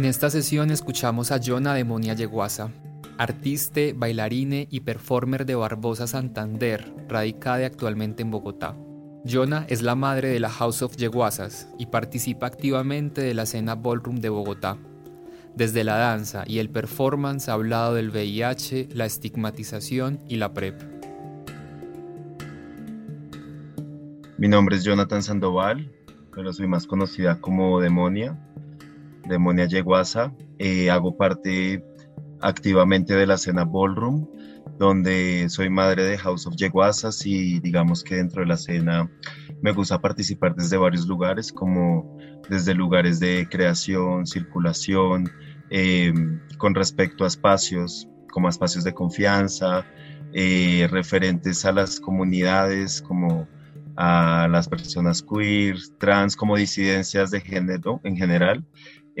En esta sesión escuchamos a Jonah Demonia Yeguasa, artista, bailarine y performer de Barbosa Santander, radicada actualmente en Bogotá. Jonah es la madre de la House of Yeguasas y participa activamente de la escena ballroom de Bogotá. Desde la danza y el performance ha hablado del VIH, la estigmatización y la PrEP. Mi nombre es Jonathan Sandoval, pero soy más conocida como Demonia Demonia Yeguasa. Eh, hago parte activamente de la escena Ballroom, donde soy madre de House of Yeguasas y digamos que dentro de la escena me gusta participar desde varios lugares, como desde lugares de creación, circulación, em, con respecto a espacios, como espacios de confianza, eh, referentes a las comunidades, como a las personas queer, trans, como disidencias de género en general.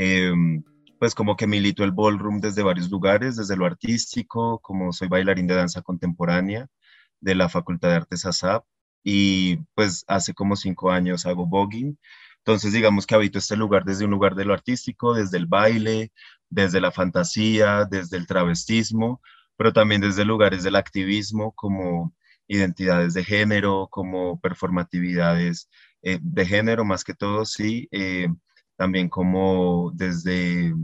Em, pues como que milito el ballroom desde varios lugares, desde lo artístico, como soy bailarín de danza contemporánea de la Facultad de Artes ASAP y pues hace como cinco años hago voguing. Entonces digamos que habito este lugar desde un lugar de lo artístico, desde el baile, desde la fantasía, desde el travestismo, pero también desde lugares del activismo como identidades de género, como performatividades eh, de género más que todo, sí. Eh, también como desde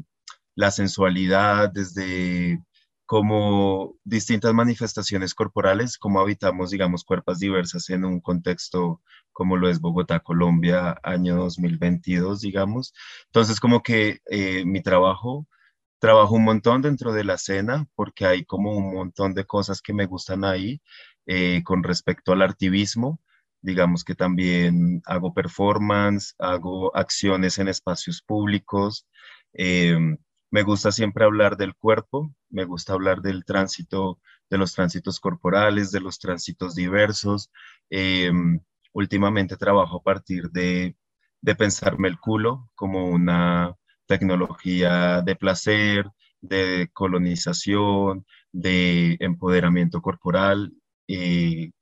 la sensualidad, desde como distintas manifestaciones corporales, como habitamos, digamos, cuerpos diversas en un contexto como lo es Bogotá, Colombia, año 2022, digamos. Entonces, como que eh, mi trabajo, trabajo un montón dentro de la escena, porque hay como un montón de cosas que me gustan ahí eh, con respecto al activismo, digamos que también hago performance, hago acciones en espacios públicos. Em, me gusta siempre hablar del cuerpo, me gusta hablar del tránsito, de los tránsitos corporales, de los tránsitos diversos. Em, últimamente trabajo a partir de, de pensarme el culo como una tecnología de placer, de colonización, de empoderamiento corporal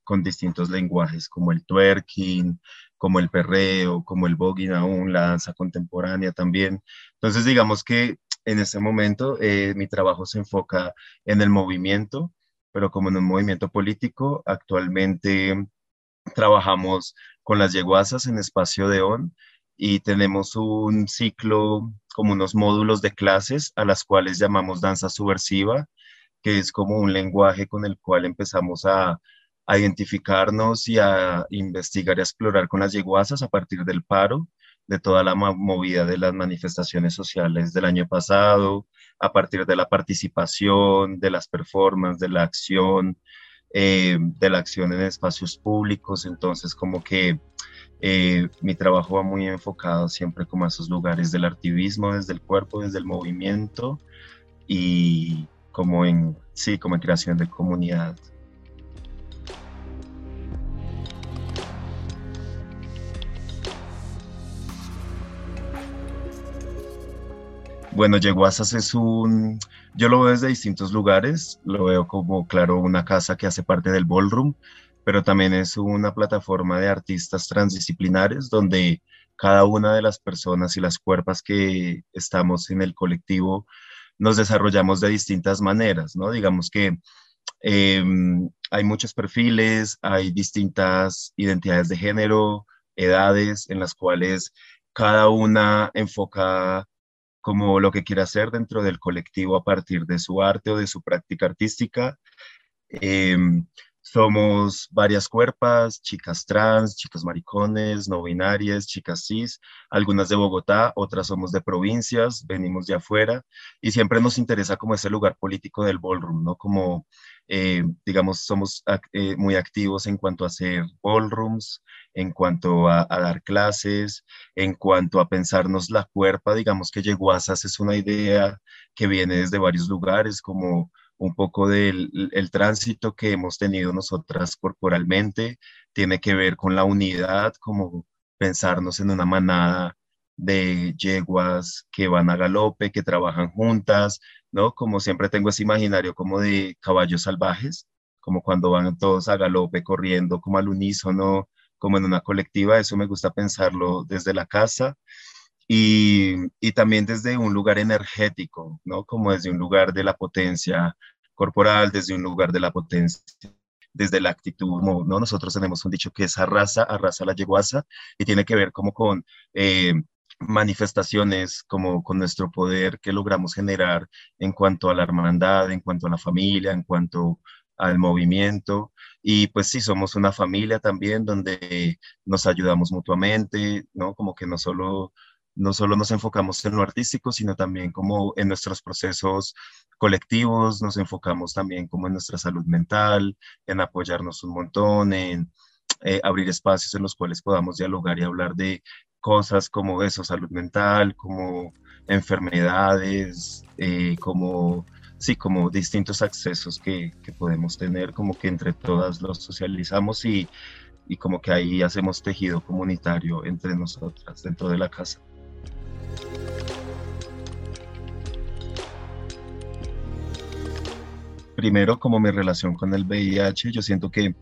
con distintos lenguajes como el twerking, como el perreo, como el voguing aún, la danza contemporánea también. Entonces digamos que en ese momento eh, mi trabajo se enfoca en el movimiento, pero como en un movimiento político, actualmente trabajamos con las yeguasas en Espacio de ON y tenemos un ciclo como unos módulos de clases a las cuales llamamos danza subversiva que es como un lenguaje con el cual empezamos a, identificarnos y a investigar y a explorar con las yeguasas a partir del paro, de toda la movida de las manifestaciones sociales del año pasado, a partir de la participación, de las performances, de la acción, eh, de la acción en espacios públicos. Entonces, como que eh, mi trabajo va muy enfocado siempre como a esos lugares del activismo, desde el cuerpo, desde el movimiento y, como en, sí, como en creación de comunidad. Bueno, Yeguasas es un, yo lo veo desde distintos lugares, lo veo como, claro, una casa que hace parte del ballroom, pero también es una plataforma de artistas transdisciplinares donde cada una de las personas y las cuerpas que estamos en el colectivo nos desarrollamos de distintas maneras, ¿no? Digamos que em, hay muchos perfiles, hay distintas identidades de género, edades en las cuales cada una enfoca como lo que quiere hacer dentro del colectivo a partir de su arte o de su práctica artística. Em, somos varias cuerpas, chicas trans, chicas maricones, no binarias, chicas cis, algunas de Bogotá, otras somos de provincias, venimos de afuera y siempre nos interesa como ese lugar político del ballroom, ¿no? Como eh, digamos, somos eh, muy activos en cuanto a hacer ballrooms, en cuanto a, dar clases, en cuanto a pensarnos la cuerpa, digamos que Yeguasas es una idea que viene desde varios lugares, como un poco del el tránsito que hemos tenido nosotras corporalmente, tiene que ver con la unidad, como pensarnos en una manada de yeguas que van a galope, que trabajan juntas, ¿no? Como siempre tengo ese imaginario como de caballos salvajes, como cuando van todos a galope corriendo como al unísono, como en una colectiva, eso me gusta pensarlo desde la casa y, y también desde un lugar energético, ¿no? Como desde un lugar de la potencia corporal, desde un lugar de la potencia desde la actitud, ¿no? Nosotros tenemos un dicho que es arrasa, arrasa la yeguasa, y tiene que ver como con eh, manifestaciones como con nuestro poder que logramos generar en cuanto a la hermandad, en cuanto a la familia, en cuanto al movimiento. Y pues sí, somos una familia también donde nos ayudamos mutuamente, ¿no? Como que no solo, no solo nos enfocamos en lo artístico, sino también como en nuestros procesos colectivos, nos enfocamos también como en nuestra salud mental, en apoyarnos un montón, en eh, abrir espacios en los cuales podamos dialogar y hablar de cosas como eso, salud mental, como enfermedades, eh, como, sí, como distintos accesos que, que, podemos tener, como que entre todas los socializamos y, y como que ahí hacemos tejido comunitario entre nosotras dentro de la casa. Primero, como mi relación con el VIH, yo siento que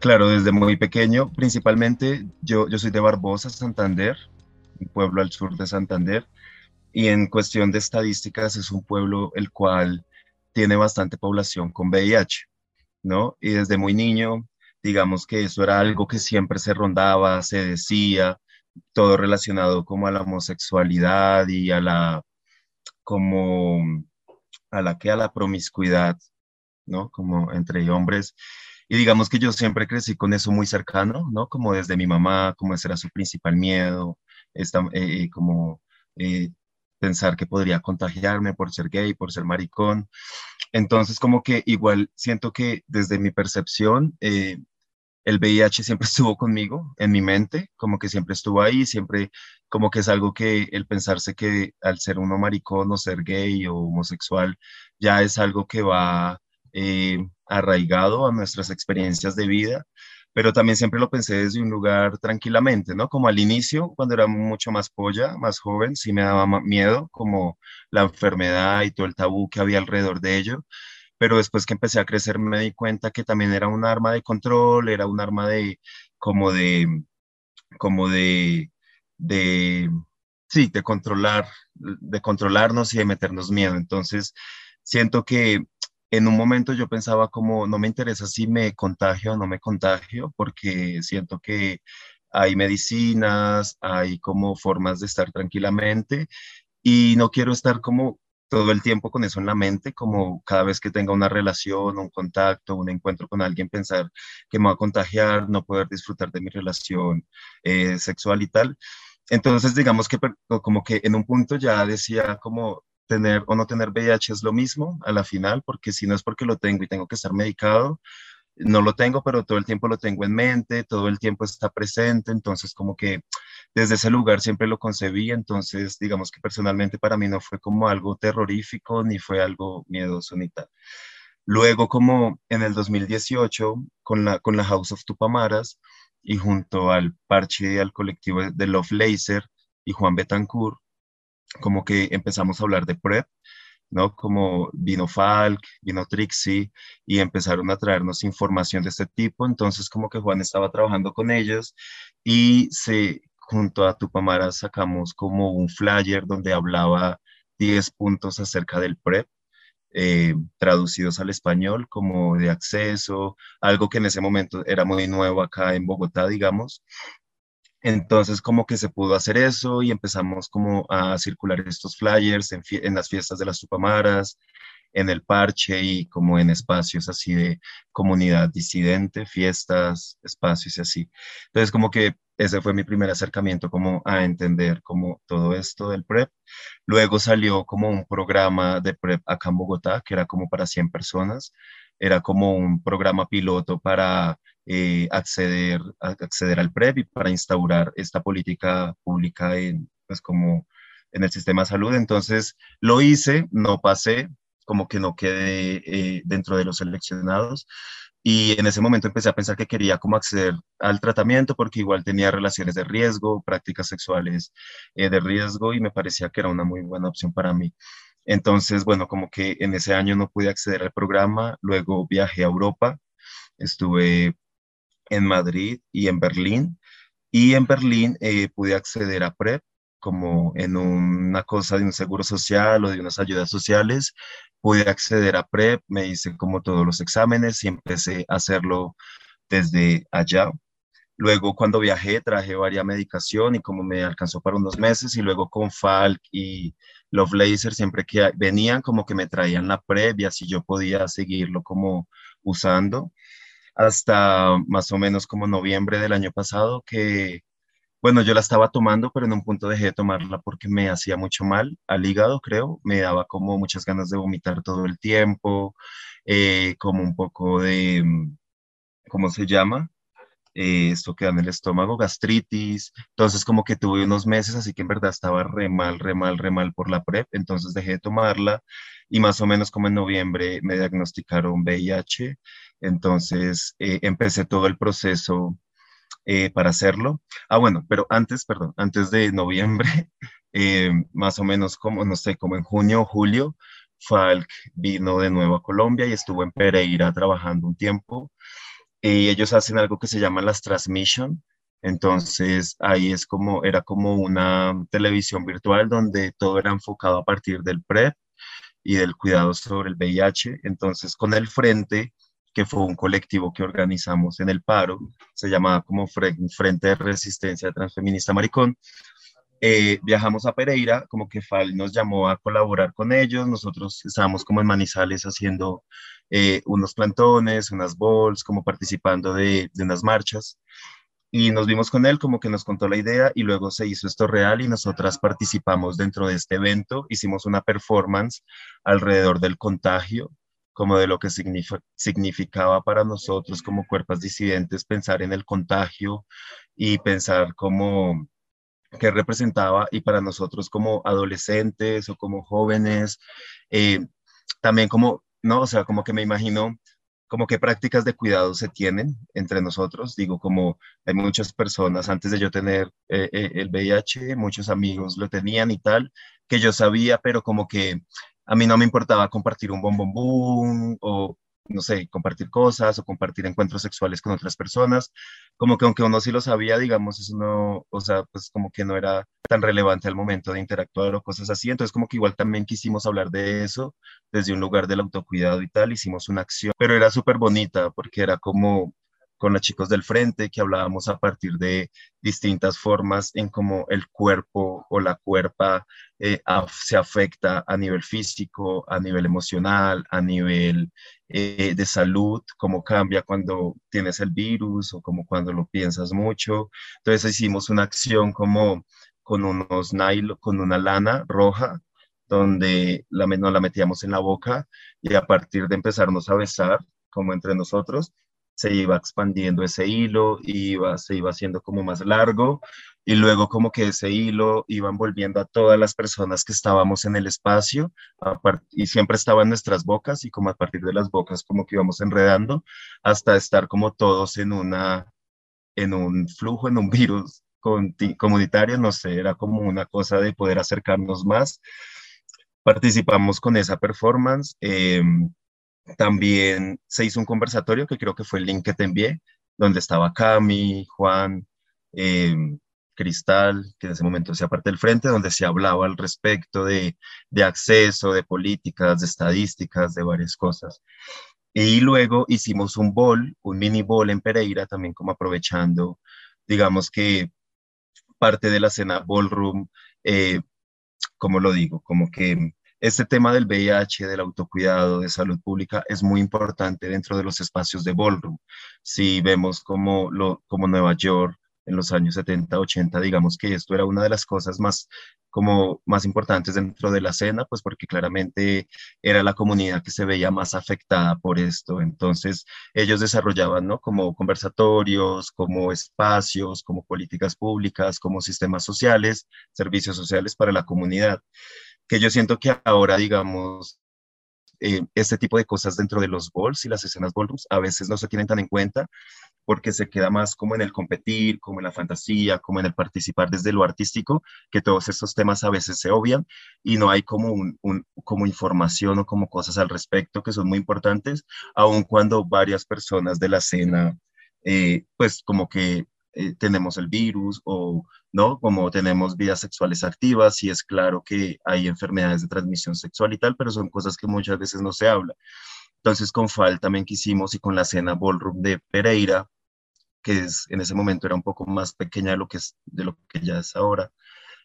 Claro, desde muy pequeño, principalmente yo, yo soy de Barbosa, Santander, un pueblo al sur de Santander, y en cuestión de estadísticas es un pueblo el cual tiene bastante población con VIH, ¿no? Y desde muy niño, digamos que eso era algo que siempre se rondaba, se decía, todo relacionado como a la homosexualidad y a la, como, a la que a la promiscuidad, ¿no? Como entre hombres. Y digamos que yo siempre crecí con eso muy cercano, ¿no? Como desde mi mamá, como ese era su principal miedo, esta, eh, eh, como eh, pensar que podría contagiarme por ser gay, por ser maricón. Entonces, como que igual siento que desde mi percepción, el VIH siempre estuvo conmigo, en mi mente, como que siempre estuvo ahí, siempre como que es algo que el pensarse que al ser uno maricón o ser gay o homosexual, ya es algo que va eh, arraigado a nuestras experiencias de vida, pero también siempre lo pensé desde un lugar tranquilamente, ¿no? Como al inicio, cuando era mucho más polla, más joven, sí me daba miedo, como la enfermedad y todo el tabú que había alrededor de ello, pero después que empecé a crecer me di cuenta que también era un arma de control, era un arma de, como de, como de, sí, de controlar, de controlarnos y de meternos miedo. Entonces, siento que en un momento yo pensaba como, no me interesa si me contagio o no me contagio, porque siento que hay medicinas, hay como formas de estar tranquilamente y no quiero estar como todo el tiempo con eso en la mente, como cada vez que tenga una relación, un contacto, un encuentro con alguien, pensar que me va a contagiar, no poder disfrutar de mi relación eh, sexual y tal. Entonces, digamos que como que en un punto ya decía como, tener o no tener VIH es lo mismo a la final, porque si no es porque lo tengo y tengo que estar medicado, no lo tengo, pero todo el tiempo lo tengo en mente, todo el tiempo está presente, entonces como que desde ese lugar siempre lo concebí, entonces digamos que personalmente para mí no fue como algo terrorífico ni fue algo miedoso ni tal. Luego como en el 2018 con la, con la House of Tupamaras y junto al parche y al colectivo de Love Laser y Juan Betancourt, como que empezamos a hablar de PrEP, ¿no? Como vino Falk, vino Trixie y empezaron a traernos información de este tipo. Entonces, como que Juan estaba trabajando con ellos y se, junto a Tupamara sacamos como un flyer donde hablaba 10 puntos acerca del PrEP. Eh, traducidos al español como de acceso, algo que en ese momento era muy nuevo acá en Bogotá, digamos, entonces como que se pudo hacer eso y empezamos como a circular estos flyers en, las fiestas de las Tupamaras, en el parche y como en espacios así de comunidad disidente, fiestas, espacios y así. Entonces como que ese fue mi primer acercamiento como a entender como todo esto del PrEP. Luego salió como un programa de PrEP acá en Bogotá que era como para 100 personas era como un programa piloto para eh, acceder, al PREP y para instaurar esta política pública en, pues como en el sistema de salud. Entonces lo hice, no pasé, como que no quedé eh, dentro de los seleccionados. Y en ese momento empecé a pensar que quería como acceder al tratamiento porque igual tenía relaciones de riesgo, prácticas sexuales eh, de riesgo y me parecía que era una muy buena opción para mí. Entonces, bueno, como que en ese año no pude acceder al programa, luego viajé a Europa, estuve en Madrid y en Berlín, y en Berlín eh, pude acceder a PrEP como en una cosa de un seguro social o de unas ayudas sociales, pude acceder a PrEP, me hice como todos los exámenes y empecé a hacerlo desde allá. Luego cuando viajé traje varias medicación y como me alcanzó para unos meses y luego con Falk y Love Laser siempre que venían como que me traían la PrEP y así yo podía seguirlo como usando hasta más o menos como noviembre del año pasado que bueno, yo la estaba tomando, pero en un punto dejé de tomarla porque me hacía mucho mal al hígado, creo. Me daba como muchas ganas de vomitar todo el tiempo, eh, como un poco de, mm, ¿cómo se llama? Eh, esto queda en el estómago, gastritis. Entonces, como que tuve unos meses, así que en verdad estaba re mal, re mal, re mal por la PrEP. Entonces dejé de tomarla y más o menos como en noviembre me diagnosticaron VIH. Entonces eh, empecé todo el proceso eh, para hacerlo. Ah, bueno, pero antes, perdón, antes de noviembre, eh, más o menos como, no sé, como en junio o julio, Falk vino de nuevo a Colombia y estuvo en Pereira trabajando un tiempo. Y ellos hacen algo que se llama las transmission. Entonces ahí es como, era como una televisión virtual donde todo era enfocado a partir del PrEP y del cuidado sobre el VIH. Entonces con el frente que fue un colectivo que organizamos en el paro, se llamaba como Frente de Resistencia Transfeminista Maricón. Eh, viajamos a Pereira, como que FAL nos llamó a colaborar con ellos, nosotros estábamos como en Manizales haciendo eh, unos plantones, unas balls, como participando de, de unas marchas y nos vimos con él como que nos contó la idea y luego se hizo esto real y nosotras participamos dentro de este evento, hicimos una performance alrededor del contagio como de lo que significaba para nosotros como cuerpos disidentes pensar en el contagio y pensar como qué representaba y para nosotros como adolescentes o como jóvenes, eh, también como, no, o sea, como que me imagino como qué prácticas de cuidado se tienen entre nosotros. Digo, como hay muchas personas, antes de yo tener eh, eh, el VIH, muchos amigos lo tenían y tal, que yo sabía, pero como que a mí no me importaba compartir un bombón o, no sé, compartir cosas o compartir encuentros sexuales con otras personas. Como que aunque uno sí lo sabía, digamos, eso no, o sea, pues como que no era tan relevante al momento de interactuar o cosas así. Entonces como que igual también quisimos hablar de eso desde un lugar del autocuidado y tal. Hicimos una acción, pero era súper bonita porque era como con los chicos del frente, que hablábamos a partir de distintas formas en cómo el cuerpo o la cuerpa eh, se afecta a nivel físico, a nivel emocional, a nivel eh, de salud, cómo cambia cuando tienes el virus o como cuando lo piensas mucho. Entonces hicimos una acción como con unos nylon, con una lana roja, donde la, nos la metíamos en la boca y a partir de empezarnos a besar, como entre nosotros, se iba expandiendo ese hilo, iba, se iba haciendo como más largo y luego como que ese hilo iba envolviendo a todas las personas que estábamos en el espacio y siempre estaba en nuestras bocas y como a partir de las bocas como que íbamos enredando hasta estar como todos en una en un flujo, en un virus comunitario, no sé, era como una cosa de poder acercarnos más. Participamos con esa performance. Eh, también se hizo un conversatorio que creo que fue el link que te envié, donde estaba Cami, Juan, eh, Cristal, que en ese momento hacía parte del frente, donde se hablaba al respecto de, de acceso, de políticas, de estadísticas, de varias cosas. Y luego hicimos un ball, un mini ball en Pereira, también como aprovechando, digamos que parte de la escena ballroom, eh, como lo digo, como que este tema del VIH, del autocuidado, de salud pública es muy importante dentro de los espacios de ballroom. Si vemos como, lo, como Nueva York en los años 70, 80, digamos que esto era una de las cosas más como más importantes dentro de la escena, pues porque claramente era la comunidad que se veía más afectada por esto. Entonces, ellos desarrollaban, ¿no? Como conversatorios, como espacios, como políticas públicas, como sistemas sociales, servicios sociales para la comunidad, que yo siento que ahora, digamos, eh, este tipo de cosas dentro de los balls y las escenas ballrooms a veces no se tienen tan en cuenta porque se queda más como en el competir, como en la fantasía, como en el participar desde lo artístico, que todos estos temas a veces se obvian y no hay como, un, como información o como cosas al respecto que son muy importantes, aun cuando varias personas de la escena, eh, pues como que eh, tenemos el virus o no, como tenemos vidas sexuales activas y es claro que hay enfermedades de transmisión sexual y tal, pero son cosas que muchas veces no se habla. Entonces con FAL también quisimos y con la cena Ballroom de Pereira, que es, en ese momento era un poco más pequeña de lo que, es, de lo que ya es ahora,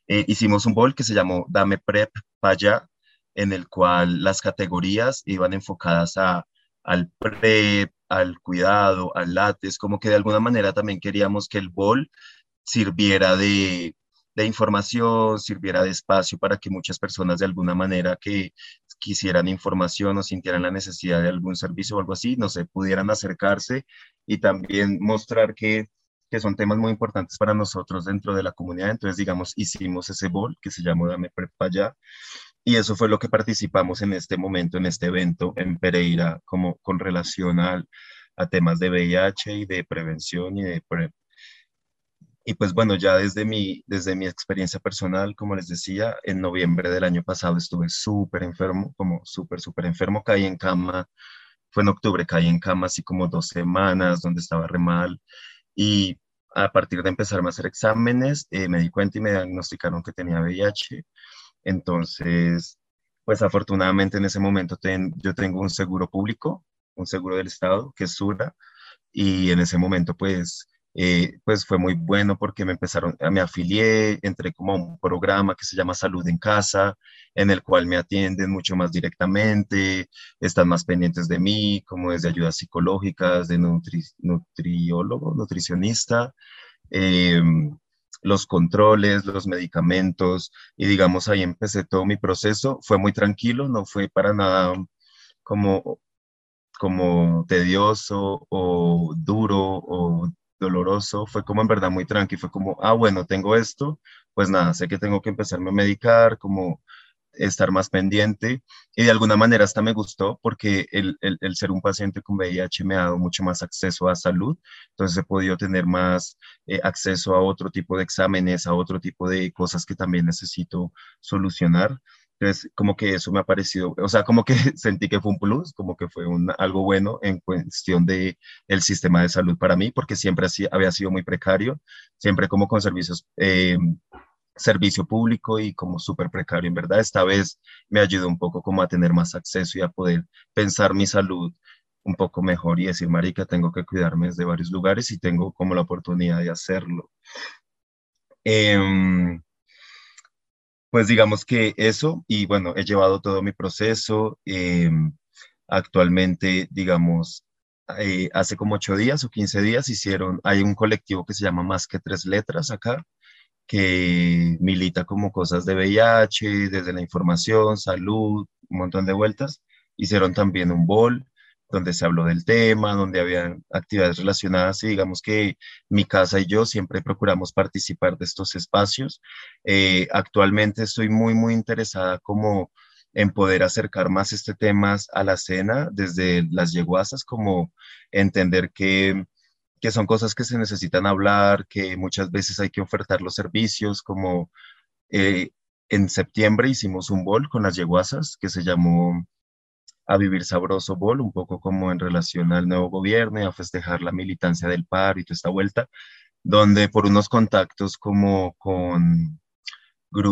eh, hicimos un ball que se llamó Dame Prep Paya, en el cual las categorías iban enfocadas a, al PREP, al cuidado, al lates, como que de alguna manera también queríamos que el bol sirviera de, de información, sirviera de espacio para que muchas personas de alguna manera que quisieran información o sintieran la necesidad de algún servicio o algo así, no sé, pudieran acercarse y también mostrar que, que son temas muy importantes para nosotros dentro de la comunidad. Entonces, digamos, hicimos ese bol que se llamó Dame Prepa Ya y eso fue lo que participamos en este momento, en este evento en Pereira, como con relación a, temas de VIH y de prevención y de. Y pues bueno, ya desde mi, desde mi experiencia personal, como les decía, en noviembre del año pasado estuve súper enfermo, como súper, súper enfermo, caí en cama, fue en octubre, caí en cama así como dos semanas, donde estaba re mal. Y a partir de empezarme a hacer exámenes, eh, me di cuenta y me diagnosticaron que tenía VIH. Entonces, pues afortunadamente en ese momento yo tengo un seguro público, un seguro del Estado, que es SURA, y en ese momento pues, eh, pues fue muy bueno porque me empezaron, me afilié, entré como a un programa que se llama Salud en Casa, en el cual me atienden mucho más directamente, están más pendientes de mí, como desde ayudas psicológicas, de nutriólogo, nutricionista. Eh, los controles, los medicamentos y digamos ahí empecé todo mi proceso. Fue muy tranquilo, no fue para nada como, como tedioso o duro o doloroso, fue como en verdad muy tranquilo, fue como, ah, bueno, tengo esto, pues nada, sé que tengo que empezarme a medicar, como estar más pendiente y de alguna manera hasta me gustó porque el, el, ser un paciente con VIH me ha dado mucho más acceso a salud, entonces he podido tener más eh, acceso a otro tipo de exámenes, a otro tipo de cosas que también necesito solucionar. Entonces, como que eso me ha parecido, o sea, como que sentí que fue un plus, como que fue un, algo bueno en cuestión de el sistema de salud para mí, porque siempre así, había sido muy precario, siempre como con servicios eh, servicio público y como súper precario. En verdad, esta vez me ayudó un poco como a tener más acceso y a poder pensar mi salud un poco mejor y decir, marica, tengo que cuidarme desde varios lugares y tengo como la oportunidad de hacerlo. Em, pues digamos que eso, y bueno, he llevado todo mi proceso. Em, actualmente, digamos, eh, hace como ocho días o quince días hicieron, hay un colectivo que se llama Más que Tres Letras acá, que milita como cosas de VIH, desde la información, salud, un montón de vueltas. Hicieron también un bol donde se habló del tema, donde había actividades relacionadas y digamos que mi casa y yo siempre procuramos participar de estos espacios. Eh, actualmente estoy muy, muy interesada como en poder acercar más este tema a la escena desde las yeguasas, como entender que que son cosas que se necesitan hablar, que muchas veces hay que ofertar los servicios, como eh, en septiembre hicimos un bol con las yeguasas que se llamó A Vivir Sabroso Bol, un poco como en relación al nuevo gobierno y a festejar la militancia del paro y toda esta vuelta, donde por unos contactos como con,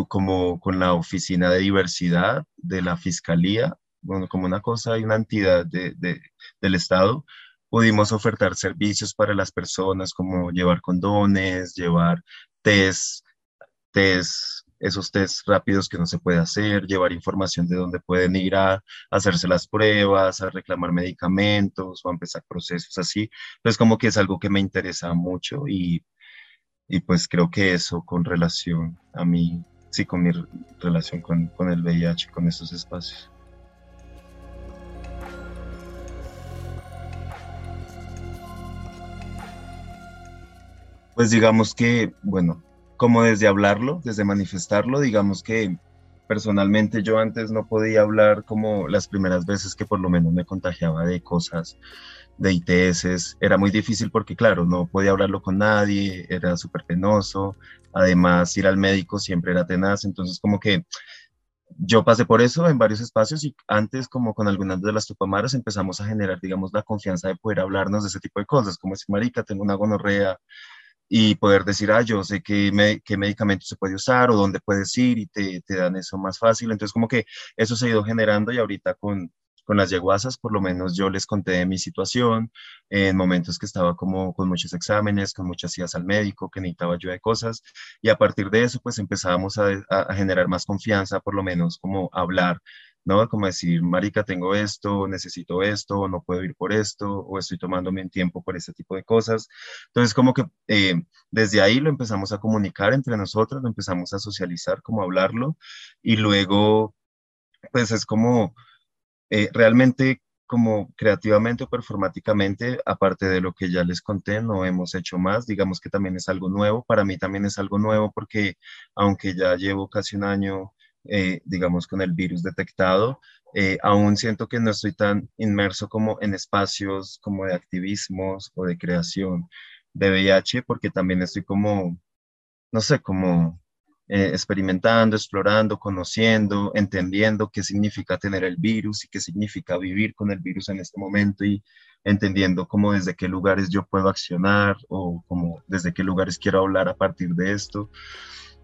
como con la Oficina de Diversidad de la Fiscalía, bueno, como una cosa y una entidad de, del Estado, pudimos ofertar servicios para las personas como llevar condones, llevar test, test, esos test rápidos que no se puede hacer, llevar información de dónde pueden ir a, hacerse las pruebas, a reclamar medicamentos o a empezar procesos así. Entonces como que es algo que me interesa mucho y, y pues creo que eso con relación a mí, sí, con mi relación con, con el VIH, con estos espacios. Pues digamos que, bueno, como desde hablarlo, desde manifestarlo, digamos que personalmente yo antes no podía hablar como las primeras veces que por lo menos me contagiaba de cosas de ITS. Era muy difícil porque, claro, no podía hablarlo con nadie, era súper penoso. Además, ir al médico siempre era tenaz. Entonces, como que yo pasé por eso en varios espacios y antes, como con algunas de las tupamaras, empezamos a generar, digamos, la confianza de poder hablarnos de ese tipo de cosas, como decir, marica, tengo una gonorrea, y poder decir, ah, yo sé qué, me, qué medicamento se puede usar o dónde puedes ir y te, te, dan eso más fácil. Entonces, como que eso se ha ido generando y ahorita con, con las yeguasas, por lo menos yo les conté mi situación, en momentos que estaba como con muchos exámenes, con muchas idas al médico, que necesitaba ayuda de cosas, y a partir de eso, pues empezábamos a generar más confianza, por lo menos como hablar ¿no? Como decir, marica, tengo esto, necesito esto, no puedo ir por esto, o estoy tomándome un tiempo por este tipo de cosas. Entonces, como que eh, desde ahí lo empezamos a comunicar entre nosotros, lo empezamos a socializar, como hablarlo, y luego, pues es como eh, realmente como creativamente o performáticamente, aparte de lo que ya les conté, no hemos hecho más. Digamos que también es algo nuevo. Para mí también es algo nuevo porque aunque ya llevo casi un año eh, digamos, con el virus detectado. Eh, aún siento que no estoy tan inmerso como en espacios como de activismos o de creación de VIH, porque también estoy como, no sé, como eh, experimentando, explorando, conociendo, entendiendo qué significa tener el virus y qué significa vivir con el virus en este momento y entendiendo cómo desde qué lugares yo puedo accionar o como desde qué lugares quiero hablar a partir de esto.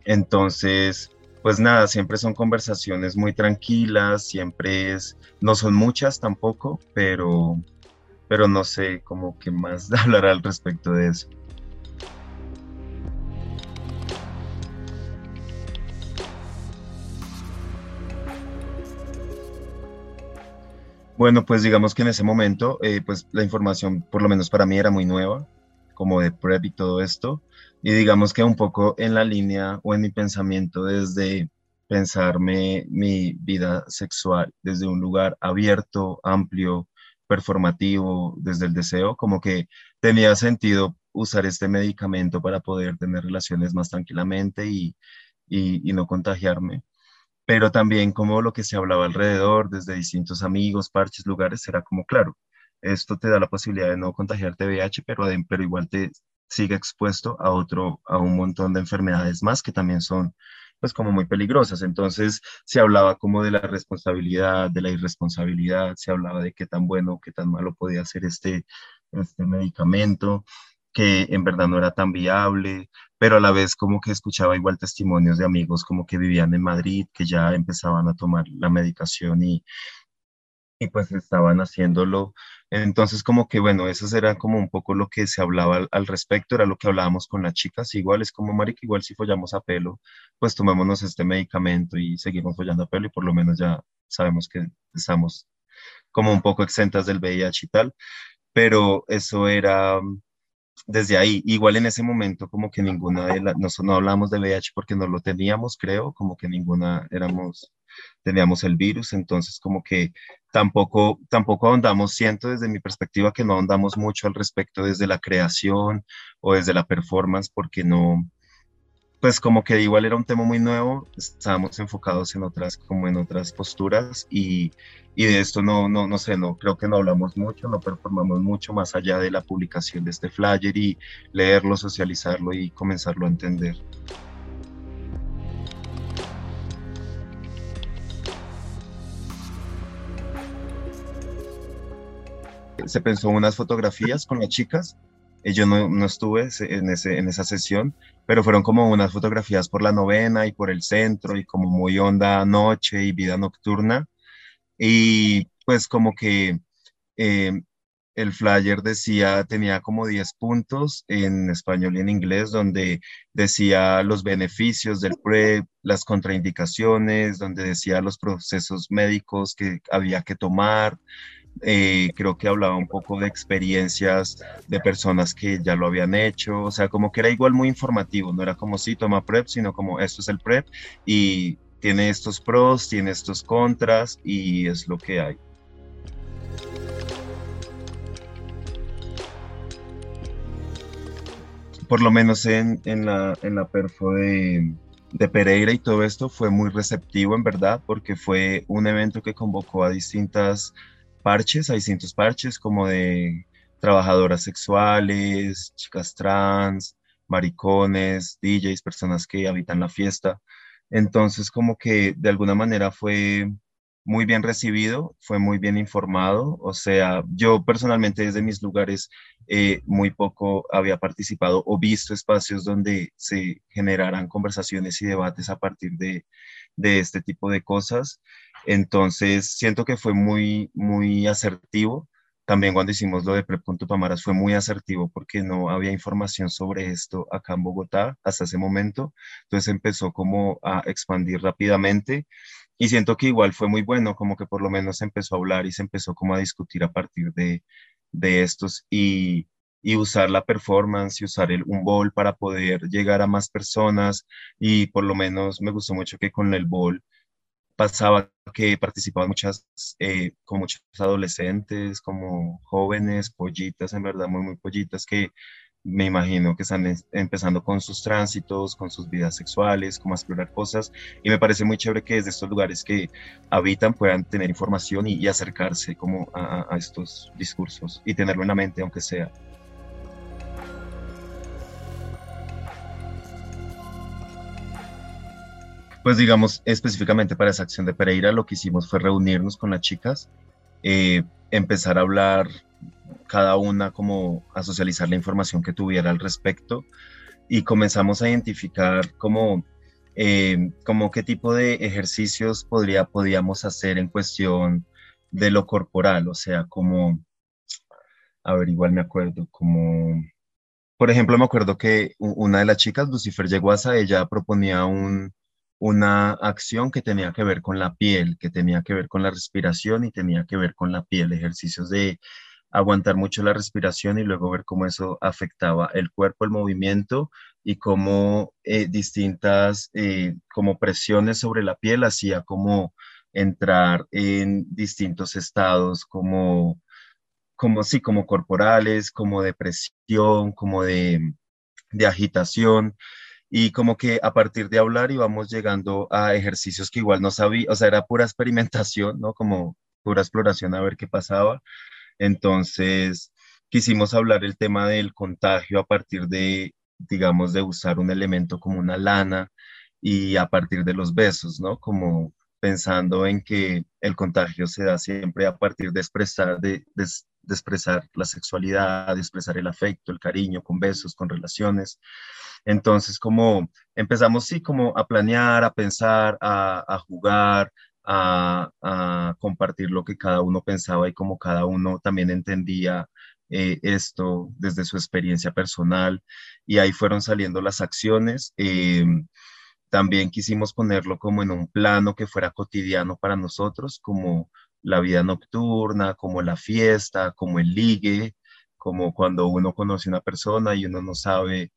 Entonces, pues nada, siempre son conversaciones muy tranquilas, siempre es, no son muchas tampoco, pero, pero no sé cómo que más hablar al respecto de eso. Bueno, pues digamos que en ese momento, eh, pues la información, por lo menos para mí, era muy nueva, como de PrEP y todo esto. Y digamos que un poco en la línea o en mi pensamiento desde pensarme mi vida sexual desde un lugar abierto, amplio, performativo, desde el deseo, como que tenía sentido usar este medicamento para poder tener relaciones más tranquilamente y, y, no contagiarme. Pero también como lo que se hablaba alrededor, desde distintos amigos, parches, lugares, era como, claro, esto te da la posibilidad de no contagiarte VIH, pero, pero igual te sigue expuesto a otro, a un montón de enfermedades más que también son pues como muy peligrosas. Entonces se hablaba como de la responsabilidad, de la irresponsabilidad, se hablaba de qué tan bueno, qué tan malo podía ser este, este medicamento, que en verdad no era tan viable, pero a la vez como que escuchaba igual testimonios de amigos como que vivían en Madrid, que ya empezaban a tomar la medicación y, y pues estaban haciéndolo. Entonces, como que, bueno, eso era como un poco lo que se hablaba al, respecto, era lo que hablábamos con las chicas, igual es como, marica, igual si follamos a pelo, pues tomémonos este medicamento y seguimos follando a pelo y por lo menos ya sabemos que estamos como un poco exentas del VIH y tal, pero eso era mm, desde ahí, igual en ese momento como que ninguna de las, no, no hablamos de VIH porque no lo teníamos, creo, como que ninguna éramos teníamos el virus, entonces como que tampoco, tampoco ahondamos, siento desde mi perspectiva que no ahondamos mucho al respecto desde la creación o desde la performance, porque no, pues como que igual era un tema muy nuevo, estábamos enfocados en otras, como en otras posturas y, y, de esto no, no, no sé, no, creo que no hablamos mucho, no performamos mucho más allá de la publicación de este flyer y leerlo, socializarlo y comenzarlo a entender. Se pensó unas fotografías con las chicas. Eh, yo no, estuve en, esa sesión, pero fueron como unas fotografías por la novena y por el centro y como muy onda noche y vida nocturna. Y pues como que eh, el flyer decía, tenía como 10 puntos en español y en inglés, donde decía los beneficios del PrEP, las contraindicaciones, donde decía los procesos médicos que había que tomar, eh, creo que hablaba un poco de experiencias de personas que ya lo habían hecho, o sea, como que era igual muy informativo, no era como si toma PrEP, sino como esto es el PrEP y tiene estos pros, tiene estos contras y es lo que hay. Por lo menos en, en, la, en la perfo de, de Pereira y todo esto fue muy receptivo en verdad porque fue un evento que convocó a distintas parches, a distintos parches como de trabajadoras sexuales, chicas trans, maricones, DJs, personas que habitan la fiesta. Entonces como que de alguna manera fue muy bien recibido, fue muy bien informado. O sea, yo personalmente desde mis lugares eh, muy poco había participado o visto espacios donde se generaran conversaciones y debates a partir de, de este tipo de cosas. Entonces, siento que fue muy, muy asertivo. También cuando hicimos lo de Prep.Pamaras fue muy asertivo porque no había información sobre esto acá en Bogotá hasta ese momento. Entonces empezó como a expandir rápidamente y siento que igual fue muy bueno, como que por lo menos se empezó a hablar y se empezó como a discutir a partir de, de estos y, y usar la performance y usar el, un bol para poder llegar a más personas y por lo menos me gustó mucho que con el bol pasaba que participaban muchas, eh, con muchos adolescentes, como jóvenes, pollitas, en verdad muy, muy pollitas, que me imagino que están empezando con sus tránsitos, con sus vidas sexuales, como a explorar cosas. Y me parece muy chévere que desde estos lugares que habitan puedan tener información y, acercarse como a, a, estos discursos y tenerlo en la mente, aunque sea. Pues digamos, específicamente para esa acción de Pereira, lo que hicimos fue reunirnos con las chicas, eh, empezar a hablar cada una como a socializar la información que tuviera al respecto y comenzamos a identificar como, eh, qué tipo de ejercicios podría, podíamos hacer en cuestión de lo corporal, o sea, como, a ver, igual me acuerdo, como, por ejemplo, me acuerdo que una de las chicas, Lucifer Yeguasa, ella proponía un, una acción que tenía que ver con la piel, que tenía que ver con la respiración y tenía que ver con la piel, ejercicios de aguantar mucho la respiración y luego ver cómo eso afectaba el cuerpo, el movimiento y cómo eh, distintas eh, como presiones sobre la piel hacía como entrar en distintos estados como como sí, como corporales, como de presión, como de, de agitación y como que a partir de hablar íbamos llegando a ejercicios que igual no sabía, o sea, era pura experimentación, ¿no? Como pura exploración a ver qué pasaba entonces, quisimos hablar el tema del contagio a partir de, digamos, de usar un elemento como una lana y a partir de los besos, ¿no? Como pensando en que el contagio se da siempre a partir de expresar, de, expresar la sexualidad, de expresar el afecto, el cariño, con besos, con relaciones. Entonces, como empezamos, sí, como a planear, a pensar, a, a jugar, a, compartir lo que cada uno pensaba y como cada uno también entendía eh, esto desde su experiencia personal y ahí fueron saliendo las acciones. Eh, también quisimos ponerlo como en un plano que fuera cotidiano para nosotros, como la vida nocturna, como la fiesta, como el ligue, como cuando uno conoce a una persona y uno no sabe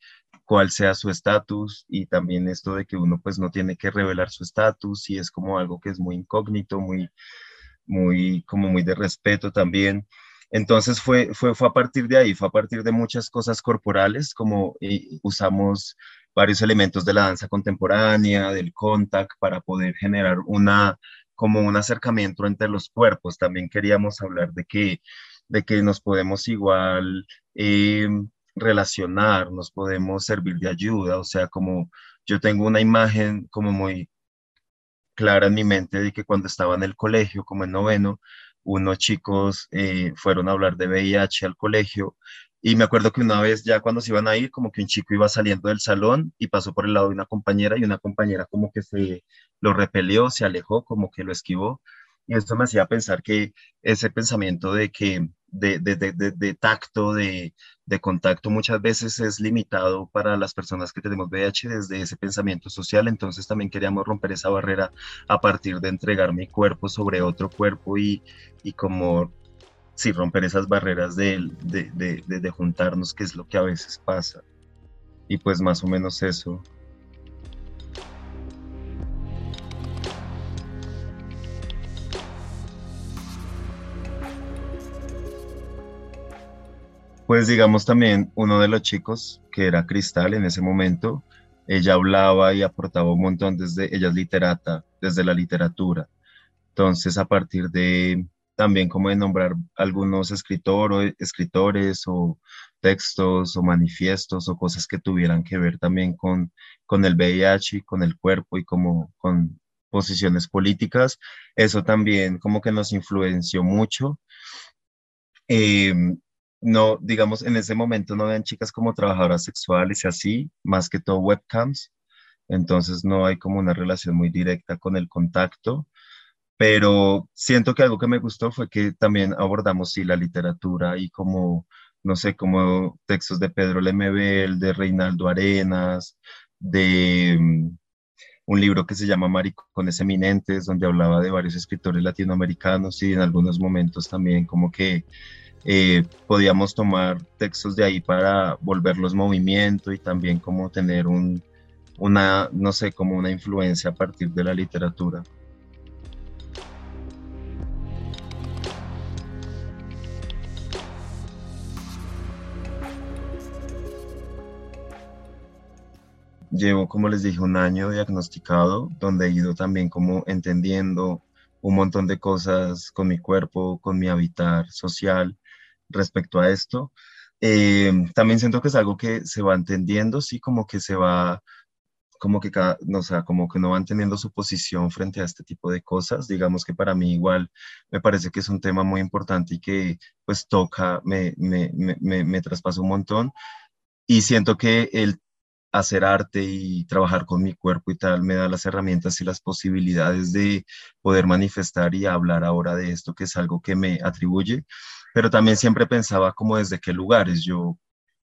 cuál sea su estatus y también esto de que uno pues no tiene que revelar su estatus y es como algo que es muy incógnito, muy, muy, como muy de respeto también. Entonces fue, fue, fue a partir de ahí, fue a partir de muchas cosas corporales, como usamos varios elementos de la danza contemporánea, del contact, para poder generar una, como un acercamiento entre los cuerpos. También queríamos hablar de que, de que nos podemos igual eh, relacionar, nos podemos servir de ayuda, o sea, como yo tengo una imagen como muy clara en mi mente de que cuando estaba en el colegio, como en noveno, unos chicos eh, fueron a hablar de VIH al colegio y me acuerdo que una vez ya cuando se iban a ir, como que un chico iba saliendo del salón y pasó por el lado de una compañera y una compañera como que se lo repelió, se alejó, como que lo esquivó. Y esto me hacía pensar que ese pensamiento de que de, de, de, de tacto, de, contacto, muchas veces es limitado para las personas que tenemos VIH desde ese pensamiento social. Entonces también queríamos romper esa barrera a partir de entregar mi cuerpo sobre otro cuerpo y, y como sí, romper esas barreras de, de, de, juntarnos, que es lo que a veces pasa. Y pues más o menos eso. Pues digamos también uno de los chicos, que era Cristal en ese momento, ella hablaba y aportaba un montón desde, ella es literata, desde la literatura. Entonces, a partir de también como de nombrar algunos escritores, escritores o textos o manifiestos o cosas que tuvieran que ver también con, con el VIH, con el cuerpo y como con posiciones políticas, eso también como que nos influenció mucho. Em, no, digamos, en ese momento no ven chicas como trabajadoras sexuales y así, más que todo webcams, entonces no hay como una relación muy directa con el contacto, pero siento que algo que me gustó fue que también abordamos, sí, la literatura y como, no sé, como textos de Pedro Lemebel, de Reinaldo Arenas, de mm, un libro que se llama Maricones Eminentes, donde hablaba de varios escritores latinoamericanos y en algunos momentos también como que eh, podíamos tomar textos de ahí para volverlos movimiento y también como tener un, una, no sé, como una influencia a partir de la literatura. Llevo, como les dije, un año diagnosticado, donde he ido también como entendiendo un montón de cosas con mi cuerpo, con mi habitar social, respecto a esto. Eh, también siento que es algo que se va entendiendo, sí, como que se va, como que cada, no, sea, como que no van teniendo su posición frente a este tipo de cosas. Digamos que para mí igual me parece que es un tema muy importante y que pues toca, me, me, me, me traspasa un montón. Y siento que el hacer arte y trabajar con mi cuerpo y tal me da las herramientas y las posibilidades de poder manifestar y hablar ahora de esto, que es algo que me atribuye pero también siempre pensaba como desde qué lugares. Yo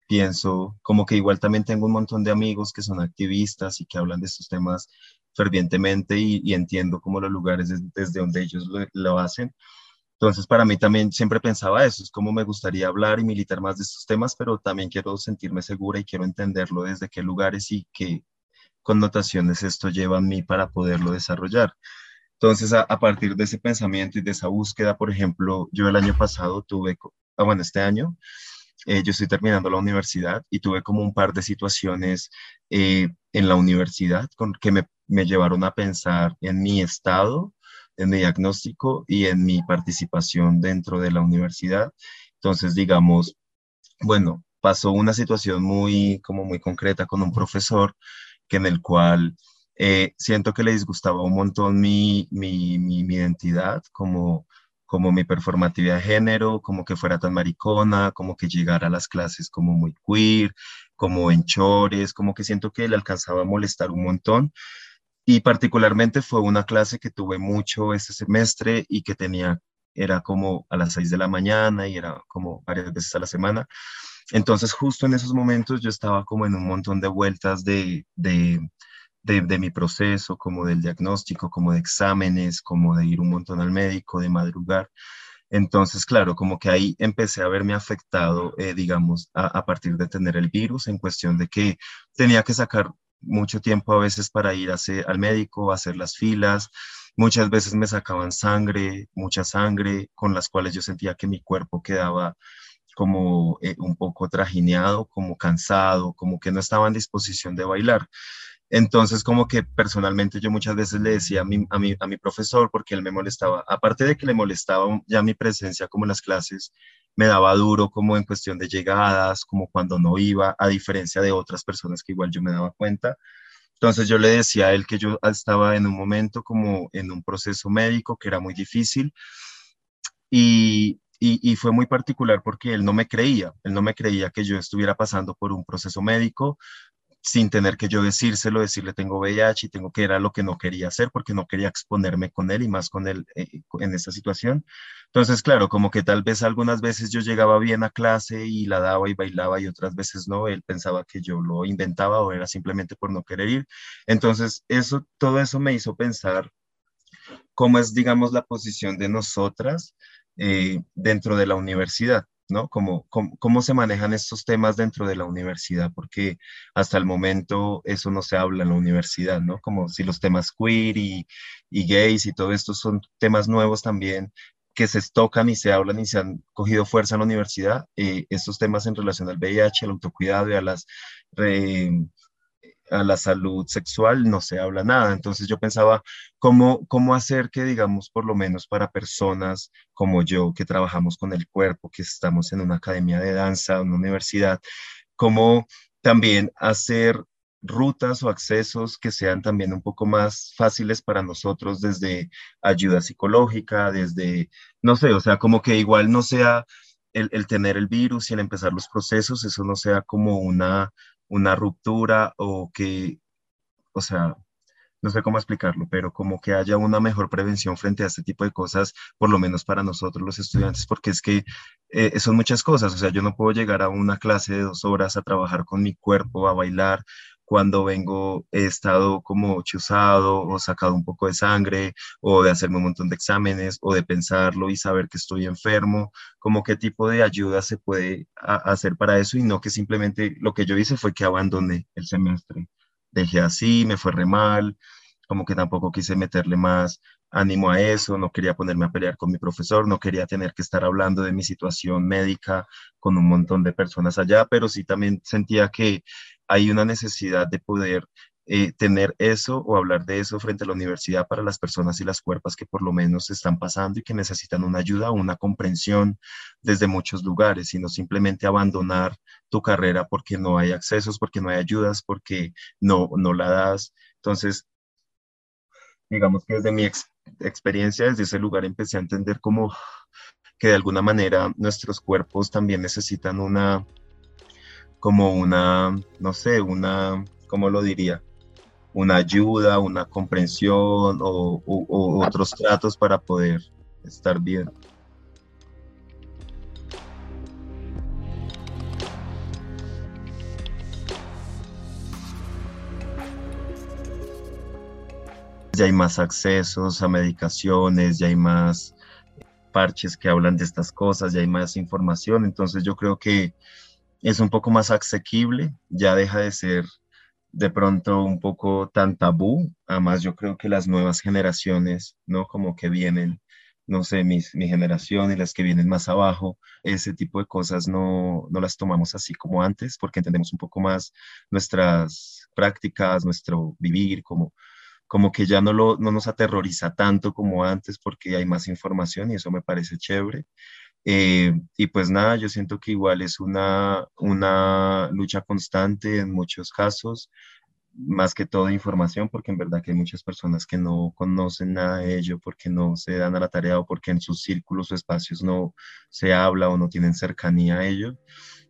pienso como que igual también tengo un montón de amigos que son activistas y que hablan de estos temas fervientemente y, entiendo como los lugares desde donde ellos lo, hacen. Entonces, para mí también siempre pensaba eso, es como me gustaría hablar y militar más de estos temas, pero también quiero sentirme segura y quiero entenderlo desde qué lugares y qué connotaciones esto lleva a mí para poderlo desarrollar. Entonces, a, partir de ese pensamiento y de esa búsqueda, por ejemplo, yo el año pasado tuve, ah, bueno, este año, eh, yo estoy terminando la universidad y tuve como un par de situaciones eh, en la universidad con, que me, me llevaron a pensar en mi estado, en mi diagnóstico y en mi participación dentro de la universidad. Entonces, digamos, bueno, pasó una situación muy, como muy concreta con un profesor que en el cual eh, siento que le disgustaba un montón mi, mi, mi, identidad, como, como mi performatividad de género, como que fuera tan maricona, como que llegara a las clases como muy queer, como en chores, como que siento que le alcanzaba a molestar un montón. Y particularmente fue una clase que tuve mucho este semestre y que tenía, era como a las 6 de la mañana y era como varias veces a la semana. Entonces justo en esos momentos yo estaba como en un montón de vueltas de, de de, mi proceso, como del diagnóstico, como de exámenes, como de ir un montón al médico, de madrugar. Entonces, claro, como que ahí empecé a verme afectado, eh, digamos, a, partir de tener el virus, en cuestión de que tenía que sacar mucho tiempo a veces para ir a hacer, al médico, a hacer las filas. Muchas veces me sacaban sangre, mucha sangre, con las cuales yo sentía que mi cuerpo quedaba como eh, un poco trajineado, como cansado, como que no estaba en disposición de bailar. Entonces, como que personalmente yo muchas veces le decía a mi, a mi, a mi profesor, porque él me molestaba, aparte de que le molestaba ya mi presencia como en las clases, me daba duro como en cuestión de llegadas, como cuando no iba, a diferencia de otras personas que igual yo me daba cuenta. Entonces yo le decía a él que yo estaba en un momento como en un proceso médico que era muy difícil y, y, y, fue muy particular porque él no me creía, él no me creía que yo estuviera pasando por un proceso médico, sin tener que yo decírselo, decirle tengo VIH y tengo que era lo que no quería hacer porque no quería exponerme con él y más con él eh, en esta situación. Entonces, claro, como que tal vez algunas veces yo llegaba bien a clase y la daba y bailaba y otras veces no, él pensaba que yo lo inventaba o era simplemente por no querer ir. Entonces, eso, todo eso me hizo pensar cómo es, digamos, la posición de nosotras eh, dentro de la universidad. ¿No? Cómo, cómo, se manejan estos temas dentro de la universidad, porque hasta el momento eso no se habla en la universidad, ¿no? Como si los temas queer y, y gays y todo esto son temas nuevos también que se tocan y se hablan y se han cogido fuerza en la universidad, eh, estos temas en relación al VIH, al autocuidado y a las a la salud sexual no se habla nada. Entonces yo pensaba, ¿cómo, ¿cómo hacer que, digamos, por lo menos para personas como yo, que trabajamos con el cuerpo, que estamos en una academia de danza, una universidad, cómo también hacer rutas o accesos que sean también un poco más fáciles para nosotros desde ayuda psicológica, desde, no sé, o sea, como que igual no sea el, tener el virus y el empezar los procesos, eso no sea como una una ruptura o que, o sea, no sé cómo explicarlo, pero como que haya una mejor prevención frente a este tipo de cosas, por lo menos para nosotros los estudiantes, porque es que eh, son muchas cosas, o sea, yo no puedo llegar a una clase de dos horas a trabajar con mi cuerpo, a bailar, cuando vengo he estado como chuzado o sacado un poco de sangre o de hacerme un montón de exámenes o de pensarlo y saber que estoy enfermo, como qué tipo de ayuda se puede hacer para eso y no que simplemente lo que yo hice fue que abandoné el semestre. Dejé así, me fue re mal, como que tampoco quise meterle más ánimo a eso, no quería ponerme a pelear con mi profesor, no quería tener que estar hablando de mi situación médica con un montón de personas allá, pero sí también sentía que hay una necesidad de poder eh, tener eso o hablar de eso frente a la universidad para las personas y las cuerpas que por lo menos están pasando y que necesitan una ayuda o una comprensión desde muchos lugares y no simplemente abandonar tu carrera porque no hay accesos, porque no hay ayudas, porque no, no la das. Entonces, digamos que desde mi experiencia, desde ese lugar empecé a entender como que de alguna manera nuestros cuerpos también necesitan una como una, no sé, una, ¿cómo lo diría? Una ayuda, una comprensión o, otros tratos para poder estar bien. ya hay más accesos a medicaciones, ya hay más parches que hablan de estas cosas, ya hay más información. Entonces yo creo que es un poco más asequible, ya deja de ser de pronto un poco tan tabú. Además, yo creo que las nuevas generaciones, ¿no? Como que vienen, no sé, mi generación y las que vienen más abajo, ese tipo de cosas no, no las tomamos así como antes, porque entendemos un poco más nuestras prácticas, nuestro vivir, como, como que ya no, lo, no nos aterroriza tanto como antes porque hay más información y eso me parece chévere. Eh, y pues nada, yo siento que igual es una, una lucha constante en muchos casos, más que todo información, porque en verdad que hay muchas personas que no conocen nada de ello, porque no se dan a la tarea o porque en sus círculos o espacios no se habla o no tienen cercanía a ello.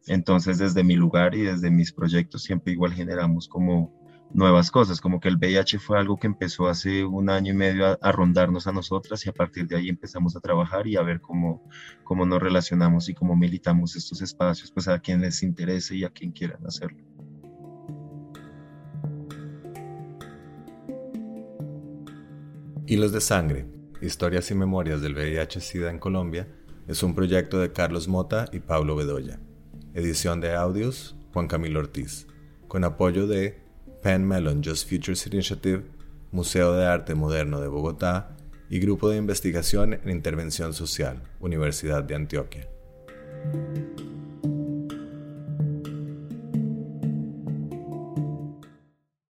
Entonces, desde mi lugar y desde mis proyectos siempre igual generamos como nuevas cosas, como que el VIH fue algo que empezó hace un año y medio a, rondarnos a nosotras y a partir de ahí empezamos a trabajar y a ver cómo, cómo nos relacionamos y cómo militamos estos espacios, pues a quien les interese y a quien quieran hacerlo. Hilos de Sangre, Historias y Memorias del VIH-Sida en Colombia, es un proyecto de Carlos Mota y Pablo Bedoya. Edición de audios, Juan Camilo Ortiz, con apoyo de Penn Mellon Just Futures Initiative, Museo de Arte Moderno de Bogotá y Grupo de Investigación en Intervención Social, Universidad de Antioquia.